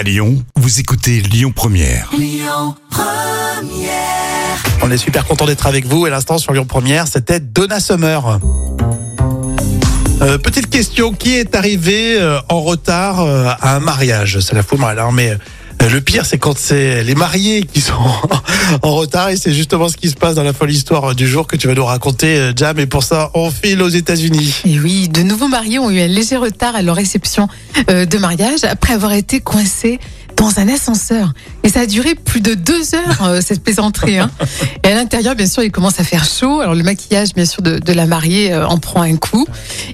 À Lyon, vous écoutez Lyon Première. On est super content d'être avec vous. Et l'instant sur Lyon Première, c'était Donna Summer. Euh, petite question, qui est arrivé euh, en retard euh, à un mariage? Ça la fout mal, hein, mais euh, le pire, c'est quand c'est les mariés qui sont en retard et c'est justement ce qui se passe dans la folle histoire du jour que tu vas nous raconter, euh, Jam. Et pour ça, on file aux États-Unis. Et oui, de nouveaux mariés ont eu un léger retard à leur réception euh, de mariage après avoir été coincés dans un ascenseur. Et ça a duré plus de deux heures, euh, cette plaisanterie. Hein. Et à l'intérieur, bien sûr, il commence à faire chaud. Alors le maquillage, bien sûr, de, de la mariée euh, en prend un coup.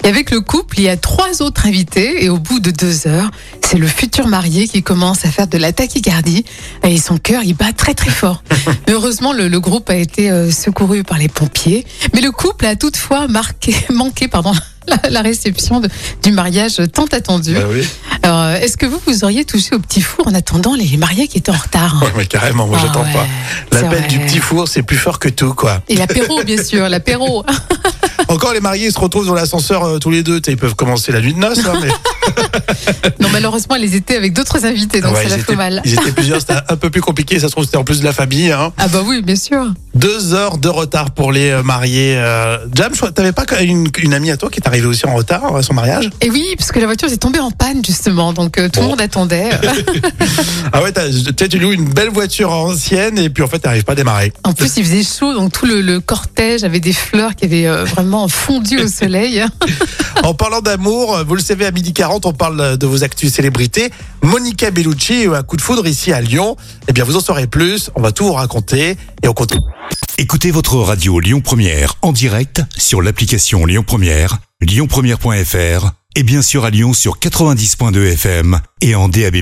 Et avec le couple, il y a trois autres invités. Et au bout de deux heures, c'est le futur marié qui commence à faire de la tachycardie. Et son cœur, il bat très très fort. Mais heureusement, le, le groupe a été euh, secouru par les pompiers. Mais le couple a toutefois marqué, manqué pardon, la, la réception de- du mariage tant attendu. Bah oui. Alors, euh, est-ce que vous, vous auriez touché au petit four en attendant les mariés qui étaient en retard Ouais, mais carrément, moi Ah j'attends ouais, pas. L'appel du petit four, c'est plus fort que tout, quoi. Et l'apéro, bien sûr, l'apéro. Encore les mariés se retrouvent dans l'ascenseur euh, tous les deux. Ils peuvent commencer la nuit de noces, hein, mais Non, malheureusement, ils étaient avec d'autres invités, donc Ouais, ça ils, la étaient, fait mal. ils étaient plusieurs, c'était un peu plus compliqué. Ça se trouve, c'était en plus de la famille. Hein. Ah bah oui, bien sûr. Deux heures de retard pour les euh, mariés. Euh, Jam, je crois- t'avais pas une, une amie à toi qui est arrivée aussi en retard à son mariage? Et oui, parce que la voiture est tombée en panne, justement, donc euh, tout le Bon. monde attendait. Ah ouais, t'as- tu sais, tu loues une belle voiture ancienne et puis en fait, t'arrives pas à démarrer. En plus, il faisait chaud, donc tout le, le cortège avait des fleurs qui avaient euh, vraiment fondu au soleil. En parlant d'amour, vous le savez, à midi 40, on parle de vos actus célébrités. Monica Bellucci a eu un coup de foudre ici à Lyon. Eh bien, vous en saurez plus. On va tout vous raconter et on continue. Écoutez votre radio Lyon Première en direct sur l'application Lyon Première, lyonpremière.fr et bien sûr à Lyon sur 90.2 FM et en DAB+.